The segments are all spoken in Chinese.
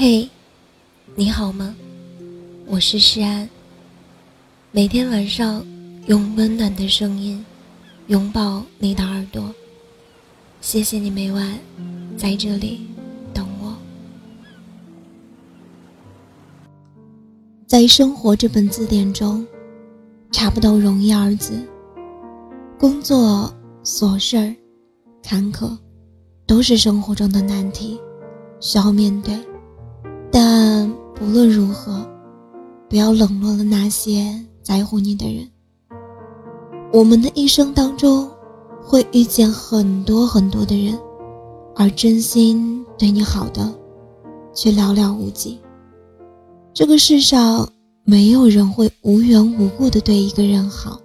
嘿，你好吗？我是诗安。每天晚上用温暖的声音拥抱你的耳朵。谢谢你每晚在这里等我。在生活这本字典中，查不到容易二字。工作琐事儿、坎坷，都是生活中的难题，需要面对。但不论如何，不要冷落了那些在乎你的人。我们的一生当中，会遇见很多很多的人，而真心对你好的，却寥寥无几。这个世上，没有人会无缘无故的对一个人好，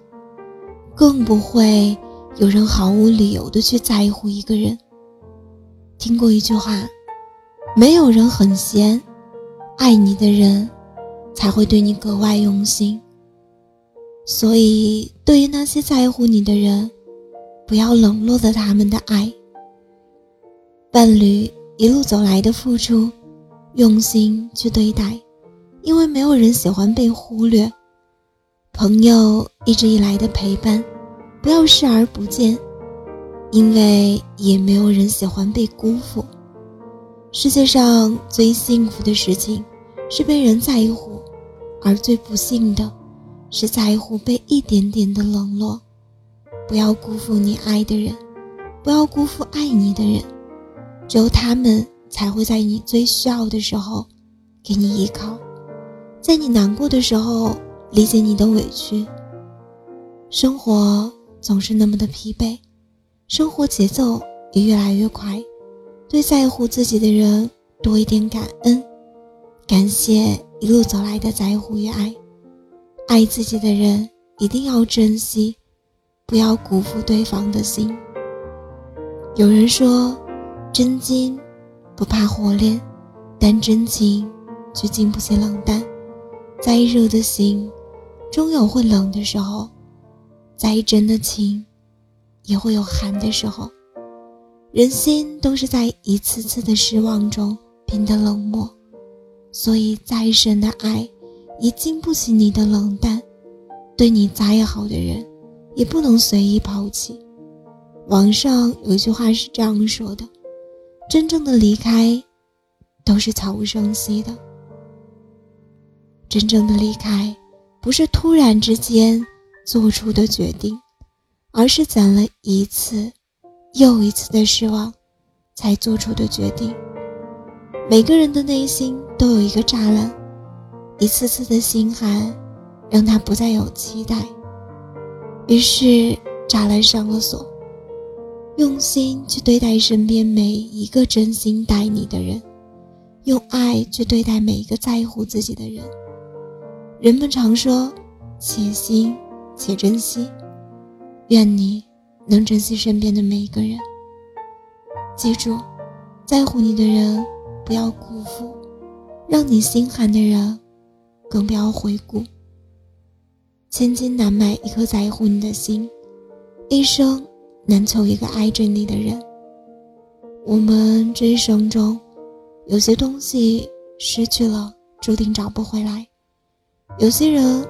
更不会有人毫无理由的去在乎一个人。听过一句话，没有人很闲。爱你的人，才会对你格外用心。所以，对于那些在乎你的人，不要冷落了他们的爱。伴侣一路走来的付出，用心去对待，因为没有人喜欢被忽略。朋友一直以来的陪伴，不要视而不见，因为也没有人喜欢被辜负。世界上最幸福的事情，是被人在乎；而最不幸的，是在乎被一点点的冷落。不要辜负你爱的人，不要辜负爱你的人，只有他们才会在你最需要的时候给你依靠，在你难过的时候理解你的委屈。生活总是那么的疲惫，生活节奏也越来越快。对在乎自己的人多一点感恩，感谢一路走来的在乎与爱。爱自己的人一定要珍惜，不要辜负对方的心。有人说，真金不怕火炼，但真情却经不起冷淡。再热的心，终有会冷的时候；再真的情，也会有寒的时候。人心都是在一次次的失望中变得冷漠，所以再深的爱也经不起你的冷淡。对你再好的人，也不能随意抛弃。网上有一句话是这样说的：“真正的离开，都是悄无声息的。真正的离开，不是突然之间做出的决定，而是攒了一次。”又一次的失望，才做出的决定。每个人的内心都有一个栅栏，一次次的心寒，让他不再有期待。于是栅栏上了锁。用心去对待身边每一个真心待你的人，用爱去对待每一个在乎自己的人。人们常说，且行且珍惜。愿你。能珍惜身边的每一个人，记住，在乎你的人不要辜负，让你心寒的人更不要回顾。千金难买一颗在乎你的心，一生难求一个爱着你的人。我们这一生中，有些东西失去了，注定找不回来；有些人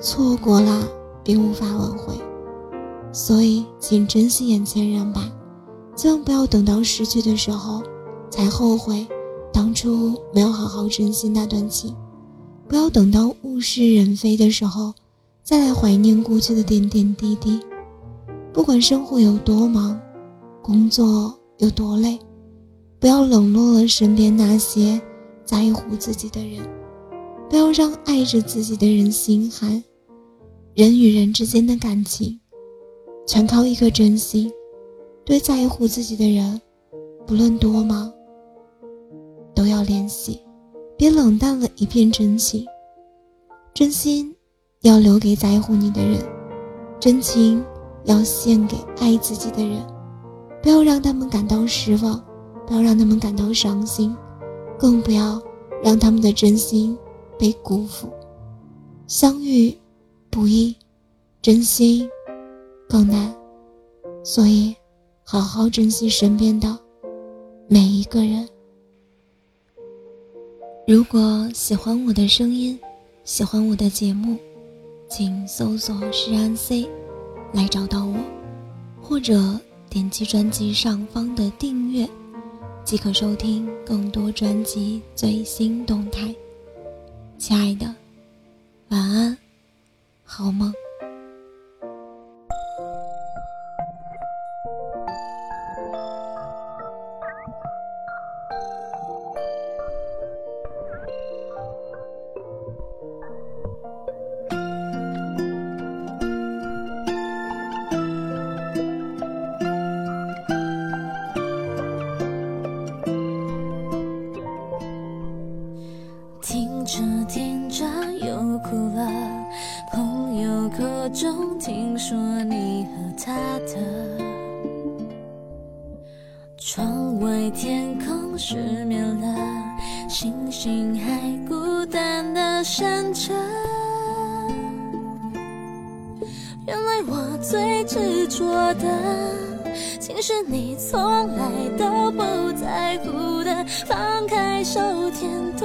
错过了，便无法挽回。所以，请珍惜眼前人吧，千万不要等到失去的时候才后悔当初没有好好珍惜那段情；不要等到物是人非的时候再来怀念过去的点点滴滴。不管生活有多忙，工作有多累，不要冷落了身边那些在乎自己的人，不要让爱着自己的人心寒。人与人之间的感情。全靠一颗真心，对在乎自己的人，不论多忙，都要联系，别冷淡了一片真情。真心要留给在乎你的人，真情要献给爱自己的人。不要让他们感到失望，不要让他们感到伤心，更不要让他们的真心被辜负。相遇不易，真心。更难，所以好好珍惜身边的每一个人。如果喜欢我的声音，喜欢我的节目，请搜索“诗安 C” 来找到我，或者点击专辑上方的订阅，即可收听更多专辑最新动态。亲爱的，晚安，好梦。窗外天空失眠了，星星还孤单的闪着。原来我最执着的，竟是你从来都不在乎的。放开手，天突